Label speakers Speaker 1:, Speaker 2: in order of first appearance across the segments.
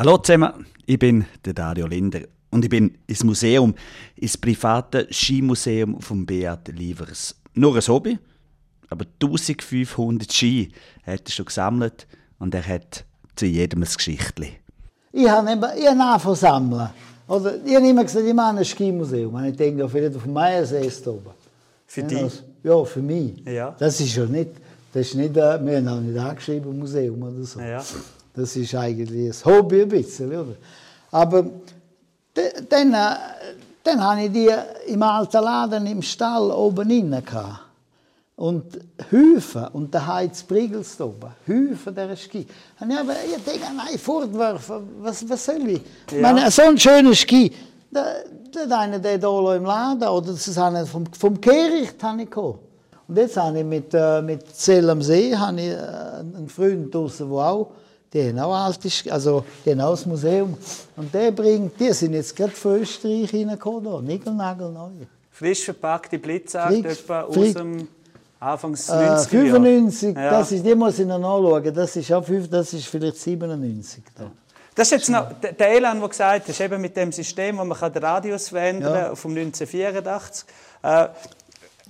Speaker 1: Hallo zusammen, ich bin der Dario Linder und ich bin ins Museum, ins private Skimuseum von Beat Lievers. Nur ein Hobby, aber 1500 Ski hat er schon gesammelt und er hat zu jedem ein Geschichtli.
Speaker 2: Ich habe angefangen sammeln. Oder, ich habe immer gesagt, ich mache ein Skimuseum. Und ich denke, vielleicht auf dem Meiersee oben.
Speaker 1: Für dich?
Speaker 2: Ja, für mich.
Speaker 1: Ja.
Speaker 2: Das ist ja nicht, das ist nicht, äh, wir haben auch nicht angeschrieben, Museum oder so.
Speaker 1: Ja.
Speaker 2: Das ist eigentlich ein Hobby ein bisschen, oder? Aber dann, äh, dann habe ich die im alten Laden im Stall oben gehabt. Und Hüfen, und der Heiz Brigels oben, Hüfen der Ski. Und ich, ich denke, nein, fortwerfen, was, was soll ich? Ja. Ich meine, so ein schöner Ski, der, der eine, der hier im Laden, oder das ist einer vom, vom Kehricht, habe ich gehabt. Und jetzt habe ich mit, äh, mit Zell am See habe ich, äh, einen Freund draußen, der auch die haben auch altes, also die haben auch das Museum. Und der bringt, die sind jetzt gerade von Österreich reingekommen, nigelnagelneu.
Speaker 1: Frisch verpackte Blitzart, etwa aus dem Anfangs
Speaker 2: äh, 90er 95, ja. das ist, die muss ich noch nachschauen, das ist, auch, das ist vielleicht 97. Da.
Speaker 1: Das ist jetzt noch der Elan, der gesagt hat, eben mit dem System, wo man den Radius verändern kann, ja. vom 1984. Äh,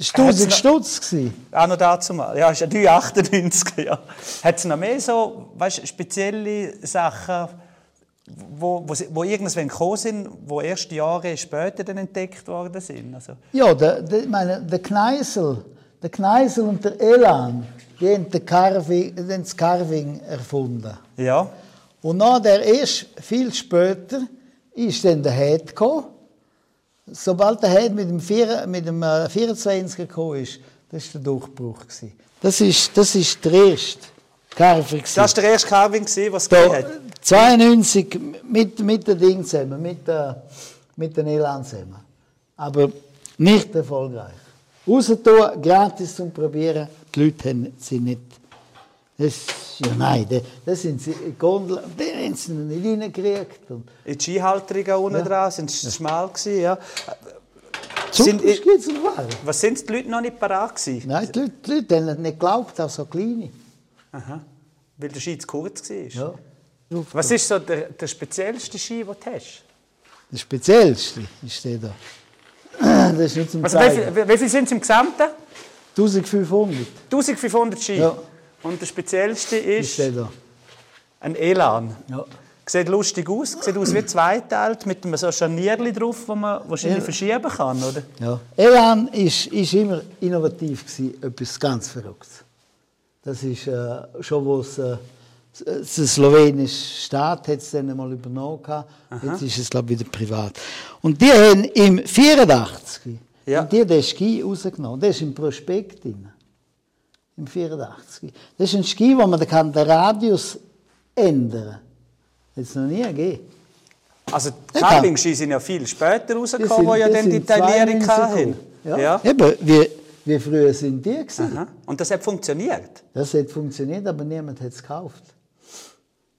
Speaker 2: das war 1000 Stutz.
Speaker 1: Auch noch dazu mal. Ja, ist ja 398. Ja. Hat es noch mehr so weißt, spezielle Sachen, wo, wo, wo irgendwann gekommen sind, die erst Jahre später dann entdeckt worden sind? Also.
Speaker 2: Ja, der, der, meine, der Kneisel, der Kneisel und der Elan, die haben den Carving, das Carving erfunden.
Speaker 1: Ja.
Speaker 2: Und dann der erst viel später ist dann der Head gekommen sobald der Head mit dem, 4, mit dem 24 äh, gekommen ist, das war der Durchbruch. Das ist, das ist der erste Carving. Das
Speaker 1: war der erste Carving, was es gegeben hat?
Speaker 2: 92 mit, mit dem Ding zusammen, mit, der, mit den Elan zusammen. Aber nicht erfolgreich. Rausgetan, gratis zum Probieren. Die Leute sind nicht das, ja, nein, das sind sie, Gondel, den haben sie nicht reingekriegt.
Speaker 1: in die Skihalterungen unten ja. dran sind sie ja. schmal gewesen, ja.
Speaker 2: Sind,
Speaker 1: was sind die Leute noch nicht parat gewesen?
Speaker 2: Nein, die Leute, die Leute haben nicht geglaubt, auch so kleine.
Speaker 1: Aha, weil der Ski zu kurz war? Ja. Was ist so der, der speziellste Ski, den du hast?
Speaker 2: Der speziellste ist der da. Das ist nicht zum
Speaker 1: also wie, wie, wie viel sind es im Gesamten?
Speaker 2: 1500.
Speaker 1: 1500 Ski? Ja. Und der speziellste ist, ist ein Elan.
Speaker 2: Ja.
Speaker 1: Sieht lustig aus, sieht aus wie zweiteilt, mit einem so Scharnierli drauf, wo man wahrscheinlich ja. verschieben kann, oder?
Speaker 2: Ja. Elan ist, ist immer innovativ gewesen, etwas ganz Verrücktes. Das ist äh, schon, wo es äh, der slowenische Staat hat es dann mal übernommen Jetzt ist es glaube ich wieder privat. Und die haben im 84 ja. die den Ski rausgenommen. Der ist im Prospekt drin im 84. Das ist ein Ski, wo man den Radius ändern kann. Das es noch nie gegeben.
Speaker 1: Also die Carving-Ski sind ja viel später rausgekommen, wo ja dann die Taillierung hatten.
Speaker 2: Ja. ja. Eben, wie, wie früher sind die
Speaker 1: Aha. Und das hat funktioniert?
Speaker 2: Das hat funktioniert, aber niemand hat es gekauft.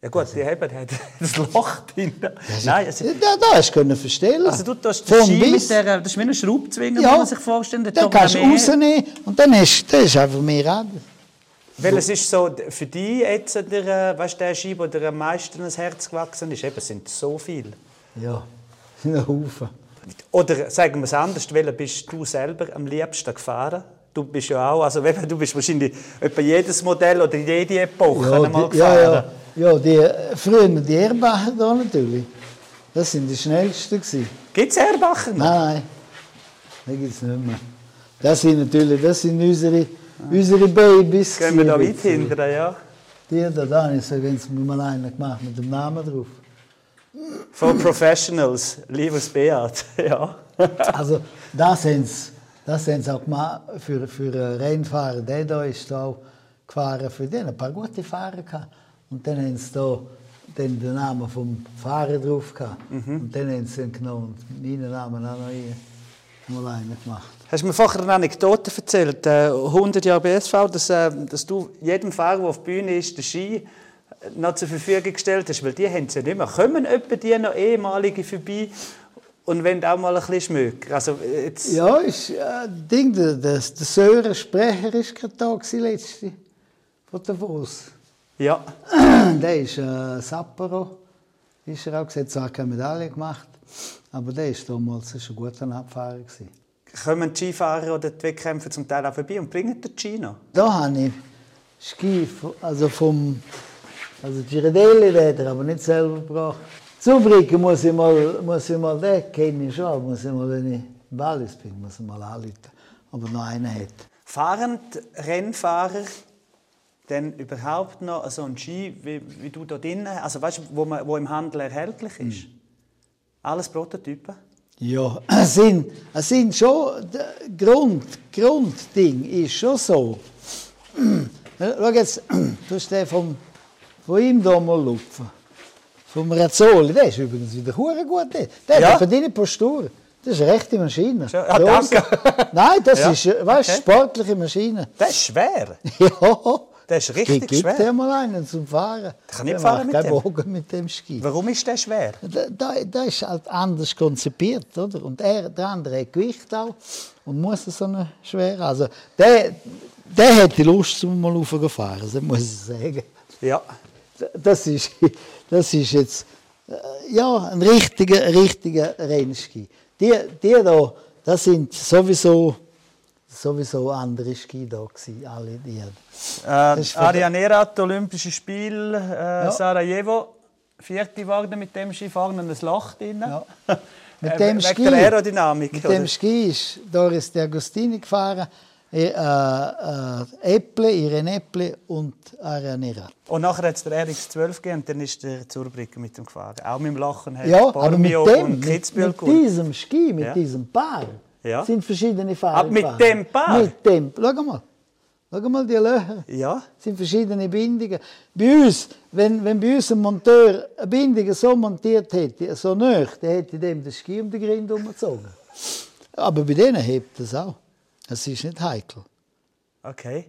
Speaker 1: Ja gut, die haben halt das Loch drin.
Speaker 2: Nein, also, ja, da hast du verstellen.
Speaker 1: Also du tust den Ski mit der, das ist wie ein Schraubzwinger, ja, man sich vorstellt.
Speaker 2: Den kannst du rausnehmen und dann ist das einfach mehr Radius.
Speaker 1: Welches ist so für dich jetzt der, weißt, der Ski, der am meisten ans Herz gewachsen ist? Eben, es sind so viele.
Speaker 2: Ja, ein Haufen.
Speaker 1: Oder sagen wir es anders, welchen bist du selber am liebsten gefahren? Du bist ja auch, also du bist wahrscheinlich etwa jedes Modell oder jede Epoche
Speaker 2: ja,
Speaker 1: einmal
Speaker 2: gefahren. Ja, ja. Ja, die, früher die Erbacher da natürlich. Das sind die schnellsten.
Speaker 1: Gibt es Erbacher
Speaker 2: noch? Nein, die gibt es nicht mehr. Das sind natürlich das sind unsere, unsere Babys.
Speaker 1: Gehen wir da weit hinten, ja?
Speaker 2: Die da, da habe ich so ganz mal einen gemacht mit dem Namen drauf.
Speaker 1: For Professionals, liebes Beat, ja.
Speaker 2: also das haben sie, das haben sie auch gemacht für, für Rennfahrer. Der da ist auch gefahren für den, ein paar gute Fahrer gehabt. Und dann haben sie da den Namen vom Fahrer drauf gehabt. Mhm. Und dann haben sie ihn genommen und meinen Namen auch noch hier mal einen gemacht.
Speaker 1: Hast du mir vorher eine Anekdote erzählt, äh, 100 Jahre BSV, dass, äh, dass du jedem Fahrer, der auf der Bühne ist, den Ski äh, noch zur Verfügung gestellt hast, weil die haben es ja nicht mehr. Kommen etwa die noch ehemalige vorbei und wenn auch mal ein bisschen schmücken? Also
Speaker 2: jetzt... Ja, ist, äh, Ding, der, der, der Sören Sprecher war gerade da letzte von Davos.
Speaker 1: Ja.
Speaker 2: Der ist äh, Sapporo, ist er auch. Er hat keine Medaille gemacht, aber der ist damals ein guter Abfahrer. Gewesen.
Speaker 1: Kommen die Skifahrer oder die Wettkämpfer zum Teil auch vorbei und bringen den Ski noch?
Speaker 2: Da habe ich Ski, also vom also Girardelli-Räder, aber nicht selber gebracht. Zubricken muss ich mal, muss ich mal den kenne ich schon, muss ich mal, wenn ich Wallis bin, muss ich mal anrufen, ob er noch einen hat.
Speaker 1: Fahren Rennfahrer denn überhaupt noch so einen Ski, wie, wie du da drinnen, also weißt du, wo, man, wo im Handel erhältlich ist? Mhm. Alles Prototypen?
Speaker 2: Ja, es sind, es sind schon, das Grund, Grundding ist schon so. Schau jetzt, du hast den vom von ihm da mal lupfen. Vom Razzoli, der ist übrigens wieder hure gut. Der, der ja. hat deine Postur. Das ist eine rechte Maschine.
Speaker 1: Ja, ah, danke.
Speaker 2: Nein, das ja. ist, weißt, okay. sportliche Maschine.
Speaker 1: Das ist schwer.
Speaker 2: ja.
Speaker 1: Das ist richtig
Speaker 2: Gib
Speaker 1: schwer.
Speaker 2: Gib mal einen zum Fahren.
Speaker 1: Ich kann nicht der fahren mit dem.
Speaker 2: Bogen mit dem Ski.
Speaker 1: Warum ist der schwer?
Speaker 2: Der, der, der ist halt anders konzipiert, oder? Und er, der andere hat Gewicht auch und muss so eine schwere. Also der, der hätte Lust, um mal raufzufahren, das muss ich sagen.
Speaker 1: Ja
Speaker 2: das ist, das ist jetzt äh, ja, ein richtiger, richtiger Rennski. Die, die da, das sind sowieso, sowieso andere Ski da gewesen, alle die.
Speaker 1: Äh, Arianerat, Olympische Spiele, äh, ja. Sarajevo, vierte geworden mit dem Ski, fahren ein Loch drin. Ja.
Speaker 2: Mit dem äh, Ski,
Speaker 1: der Aerodynamik.
Speaker 2: Mit oder? dem Ski ist Doris de Agostini gefahren äh, äh, Äpple, Irene Äpple und Arianera.
Speaker 1: Und nachher hat es der RX12 gegeben und dann ist der Zurbrücker mit dem gefahren. Auch mit dem Lachen
Speaker 2: hat ja, aber mit dem, mit, mit diesem Ski, mit ja. diesem Paar, ja. sind verschiedene Fahrer
Speaker 1: Aber mit dem Paar?
Speaker 2: Mit dem, schau mal. Schau mal die Löcher.
Speaker 1: Ja.
Speaker 2: Das sind verschiedene Bindungen. Bei uns, wenn, wenn bei uns ein Monteur eine Bindung so montiert hätte, so nah, dann hätte dem den Ski um den Grind umgezogen. Aber bei denen hebt das auch. Es ist nicht heikel.
Speaker 1: Okay.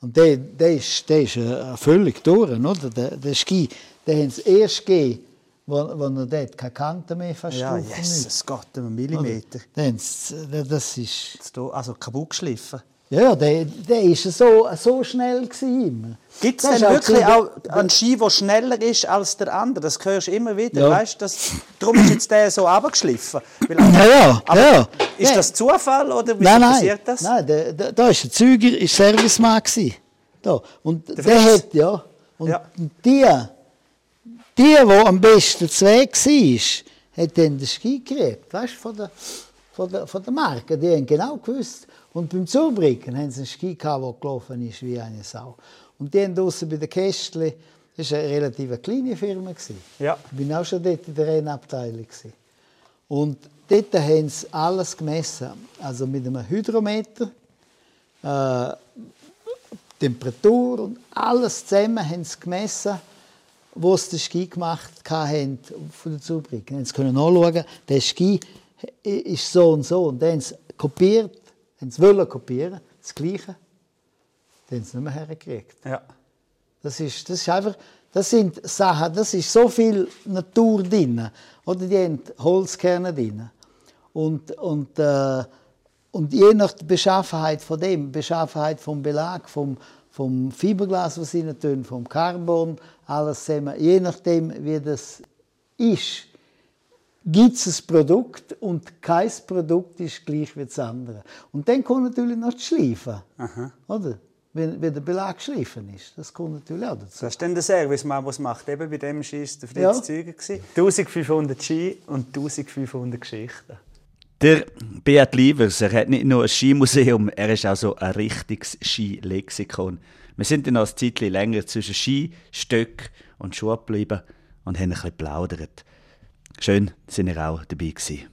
Speaker 2: Und der, der, ist, der ist uh, völlig durch, oder? Der, der Ski, den haben sie erst gegeben, wo, wo er dort keine Kante mehr fast
Speaker 1: Ja, yes, es geht um einen Millimeter.
Speaker 2: Das, das ist...
Speaker 1: Also kaputt geschliffen.
Speaker 2: Ja, der, der ist so, so schnell immer.
Speaker 1: Gibt es denn wirklich auch einen Ski, der schneller ist als der andere? Das hörst du immer wieder. Ja. Weißt, das, darum ist jetzt der so abgeschliffen.
Speaker 2: Ja, ja, ja.
Speaker 1: Ist das Zufall oder wie
Speaker 2: nein,
Speaker 1: passiert das?
Speaker 2: Nein, da, da, da ist ein Züger, ist Servicemann Da. Und der, der hat, ja. Und ja. die, die, die am besten Zweig war, hat dann den Ski gekriegt. Weißt von der, von der, von der Marke. Die haben genau gewusst, und beim Zubringen haben sie einen Ski gehabt, der gelaufen ist wie eine Sau. Und die haben draussen bei der Kästli, das war eine relativ kleine Firma.
Speaker 1: Ja.
Speaker 2: Ich war auch schon dort in der Rennabteilung. Und dort haben sie alles gemessen. Also mit einem Hydrometer, äh, Temperatur und alles zusammen haben sie gemessen, wo sie den Ski gemacht haben von der Zubringung. Sie können nachschauen, der Ski ist so und so. Und dann haben sie kopiert wenn sie wollen kopieren, das Gleiche, dann haben sie nicht mehr hergekriegt.
Speaker 1: Ja.
Speaker 2: Das ist, das ist einfach, das sind Sachen, das ist so viel Natur drin. Oder die haben Holzkerne drin. Und, und, äh, und je nach Beschaffenheit von dem, Beschaffenheit vom Belag, vom, vom Fiberglas, was sie tun, vom Carbon, alles zusammen, je nachdem, wie das ist, gibt es ein Produkt und kein Produkt ist gleich wie das andere. Und dann kommt natürlich noch das Schleifen. Aha. Oder? Wenn, wenn der Belag geschliffen ist. Das kommt natürlich auch dazu.
Speaker 1: Das ist dann der Servicemann, der es macht. Eben bei dem Schieß der Fritz ja. Züger. 1500 Ski und 1500 Geschichten. Der Beat Lievers, er hat nicht nur ein Skimuseum, er ist auch so ein richtiges Skilexikon. Wir sind dann noch ein Zeitchen länger zwischen Ski, Stöck und Schuhe geblieben und haben ein bisschen geplaudert. Schön, dass ihr auch dabei gewesen.